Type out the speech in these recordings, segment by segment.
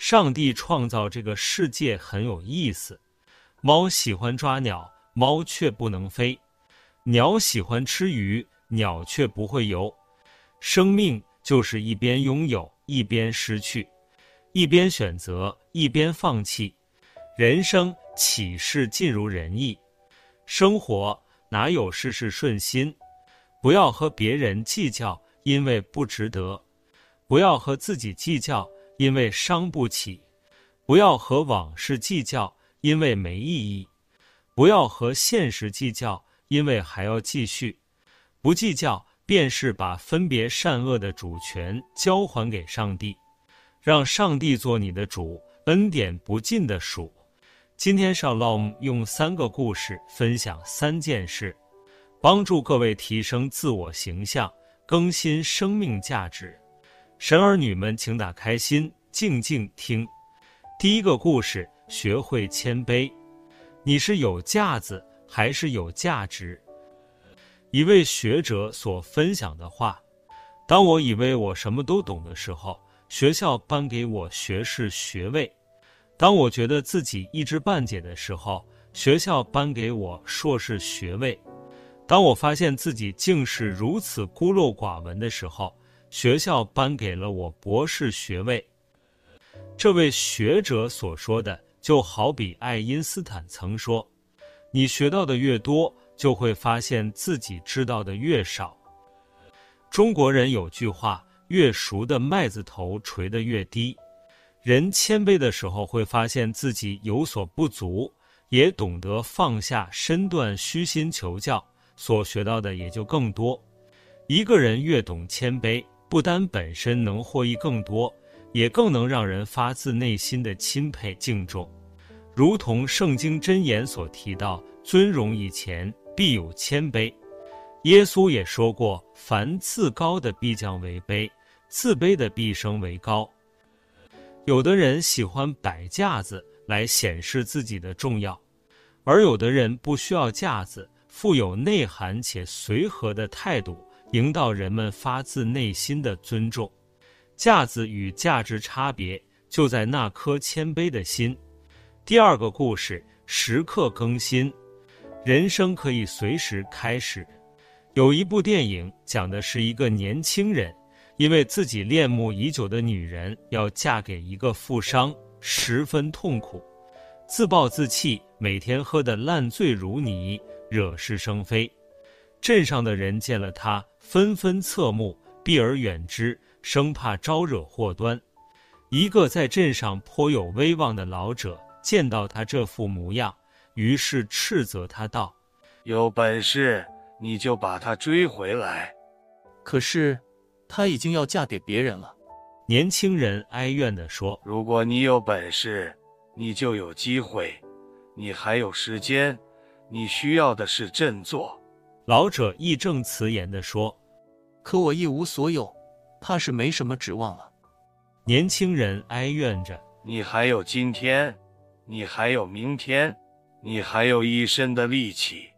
上帝创造这个世界很有意思。猫喜欢抓鸟，猫却不能飞；鸟喜欢吃鱼，鸟却不会游。生命就是一边拥有，一边失去；一边选择，一边放弃。人生岂是尽如人意？生活哪有事事顺心？不要和别人计较，因为不值得；不要和自己计较，因为伤不起；不要和往事计较，因为没意义；不要和现实计较，因为还要继续。不计较，便是把分别善恶的主权交还给上帝，让上帝做你的主，恩典不尽的数。今天少浪用三个故事分享三件事，帮助各位提升自我形象，更新生命价值。神儿女们，请打开心，静静听。第一个故事：学会谦卑。你是有架子还是有价值？一位学者所分享的话：当我以为我什么都懂的时候，学校颁给我学士学位。当我觉得自己一知半解的时候，学校颁给我硕士学位；当我发现自己竟是如此孤陋寡闻的时候，学校颁给了我博士学位。这位学者所说的，就好比爱因斯坦曾说：“你学到的越多，就会发现自己知道的越少。”中国人有句话：“越熟的麦子头垂得越低。”人谦卑的时候，会发现自己有所不足，也懂得放下身段，虚心求教，所学到的也就更多。一个人越懂谦卑，不单本身能获益更多，也更能让人发自内心的钦佩敬重。如同圣经箴言所提到：“尊荣以前，必有谦卑。”耶稣也说过：“凡自高的必降为卑，自卑的必升为高。”有的人喜欢摆架子来显示自己的重要，而有的人不需要架子，富有内涵且随和的态度，赢到人们发自内心的尊重。架子与价值差别就在那颗谦卑的心。第二个故事：时刻更新，人生可以随时开始。有一部电影讲的是一个年轻人。因为自己恋慕已久的女人要嫁给一个富商，十分痛苦，自暴自弃，每天喝得烂醉如泥，惹是生非。镇上的人见了他，纷纷侧目，避而远之，生怕招惹祸端。一个在镇上颇有威望的老者见到他这副模样，于是斥责他道：“有本事你就把他追回来。”可是。她已经要嫁给别人了，年轻人哀怨地说：“如果你有本事，你就有机会，你还有时间，你需要的是振作。”老者义正辞严地说：“可我一无所有，怕是没什么指望了。”年轻人哀怨着：“你还有今天，你还有明天，你还有一身的力气。”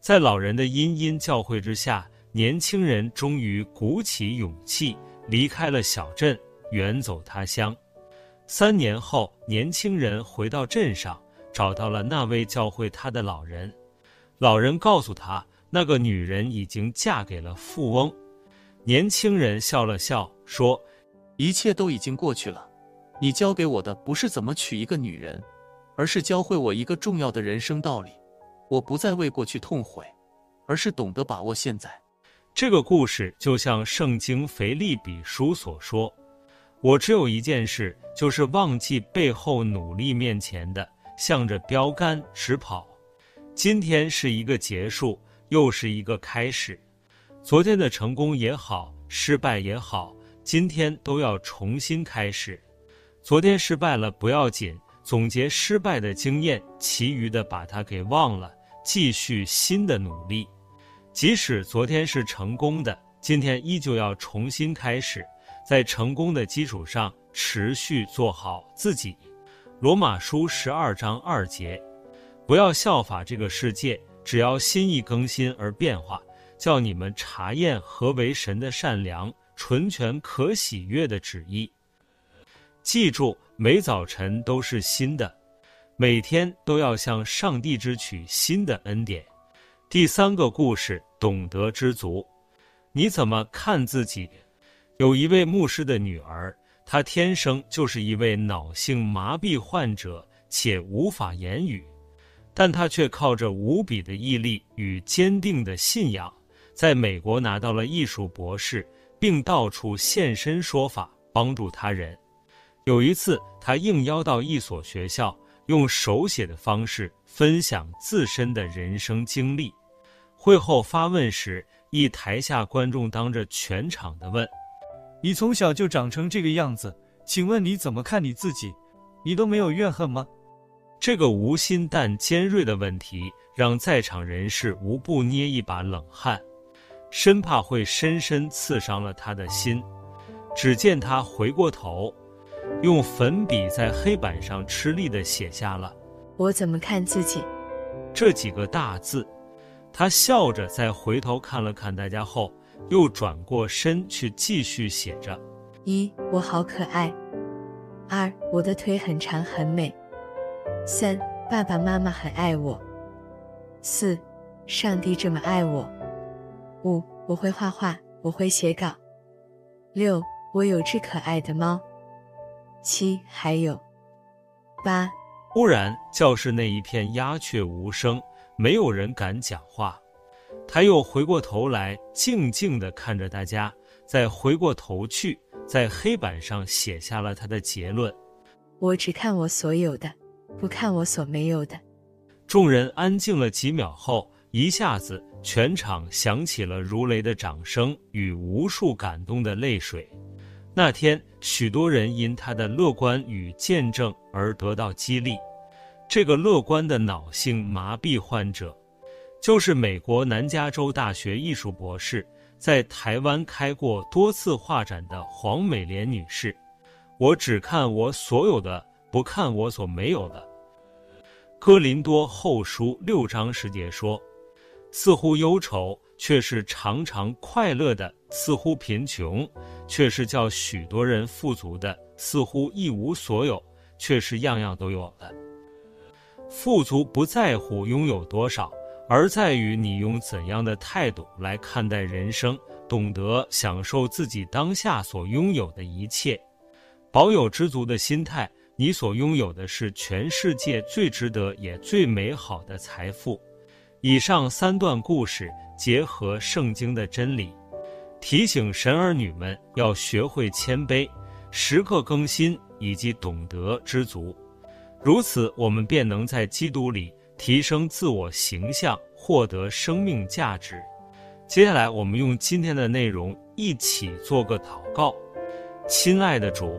在老人的殷殷教诲之下。年轻人终于鼓起勇气离开了小镇，远走他乡。三年后，年轻人回到镇上，找到了那位教会他的老人。老人告诉他，那个女人已经嫁给了富翁。年轻人笑了笑，说：“一切都已经过去了。你教给我的不是怎么娶一个女人，而是教会我一个重要的人生道理。我不再为过去痛悔，而是懂得把握现在。”这个故事就像圣经腓利比书所说：“我只有一件事，就是忘记背后努力面前的，向着标杆直跑。今天是一个结束，又是一个开始。昨天的成功也好，失败也好，今天都要重新开始。昨天失败了不要紧，总结失败的经验，其余的把它给忘了，继续新的努力。”即使昨天是成功的，今天依旧要重新开始，在成功的基础上持续做好自己。罗马书十二章二节，不要效法这个世界，只要心意更新而变化，叫你们查验何为神的善良、纯全、可喜悦的旨意。记住，每早晨都是新的，每天都要向上帝支取新的恩典。第三个故事，懂得知足。你怎么看自己？有一位牧师的女儿，她天生就是一位脑性麻痹患者，且无法言语，但她却靠着无比的毅力与坚定的信仰，在美国拿到了艺术博士，并到处现身说法，帮助他人。有一次，他应邀到一所学校，用手写的方式分享自身的人生经历。会后发问时，一台下观众当着全场的问：“你从小就长成这个样子，请问你怎么看你自己？你都没有怨恨吗？”这个无心但尖锐的问题让在场人士无不捏一把冷汗，生怕会深深刺伤了他的心。只见他回过头，用粉笔在黑板上吃力地写下了“我怎么看自己”这几个大字。他笑着再回头看了看大家后，又转过身去继续写着：一，我好可爱；二，我的腿很长很美；三，爸爸妈妈很爱我；四，上帝这么爱我；五，我会画画，我会写稿；六，我有只可爱的猫；七，还有八。忽然，教室内一片鸦雀无声。没有人敢讲话，他又回过头来，静静地看着大家，再回过头去，在黑板上写下了他的结论：我只看我所有的，不看我所没有的。众人安静了几秒后，一下子全场响起了如雷的掌声与无数感动的泪水。那天，许多人因他的乐观与见证而得到激励。这个乐观的脑性麻痹患者，就是美国南加州大学艺术博士，在台湾开过多次画展的黄美莲女士。我只看我所有的，不看我所没有的。哥林多后书六章十节说：“似乎忧愁，却是常常快乐的；似乎贫穷，却是叫许多人富足的；似乎一无所有，却是样样都有的。”富足不在乎拥有多少，而在于你用怎样的态度来看待人生，懂得享受自己当下所拥有的一切，保有知足的心态，你所拥有的是全世界最值得也最美好的财富。以上三段故事结合圣经的真理，提醒神儿女们要学会谦卑，时刻更新，以及懂得知足。如此，我们便能在基督里提升自我形象，获得生命价值。接下来，我们用今天的内容一起做个祷告。亲爱的主，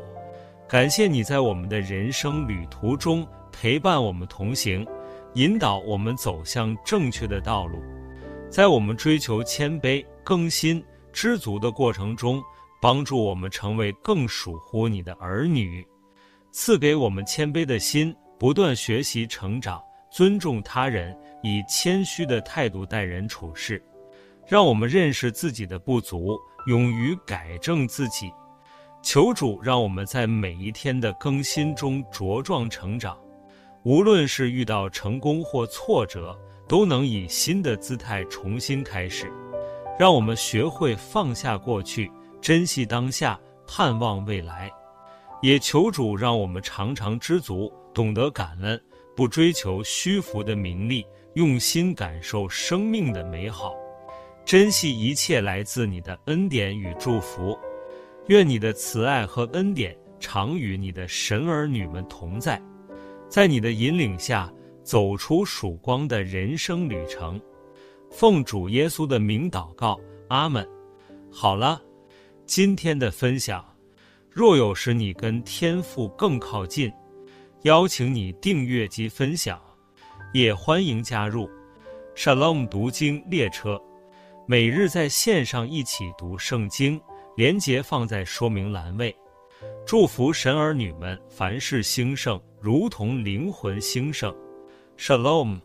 感谢你在我们的人生旅途中陪伴我们同行，引导我们走向正确的道路。在我们追求谦卑、更新、知足的过程中，帮助我们成为更属乎你的儿女。赐给我们谦卑的心，不断学习成长，尊重他人，以谦虚的态度待人处事，让我们认识自己的不足，勇于改正自己。求主让我们在每一天的更新中茁壮成长，无论是遇到成功或挫折，都能以新的姿态重新开始。让我们学会放下过去，珍惜当下，盼望未来。也求主让我们常常知足，懂得感恩，不追求虚浮的名利，用心感受生命的美好，珍惜一切来自你的恩典与祝福。愿你的慈爱和恩典常与你的神儿女们同在，在你的引领下走出曙光的人生旅程。奉主耶稣的名祷告，阿门。好了，今天的分享。若有使你跟天父更靠近，邀请你订阅及分享，也欢迎加入 Shalom 读经列车，每日在线上一起读圣经，连结放在说明栏位。祝福神儿女们凡事兴盛，如同灵魂兴盛。Shalom。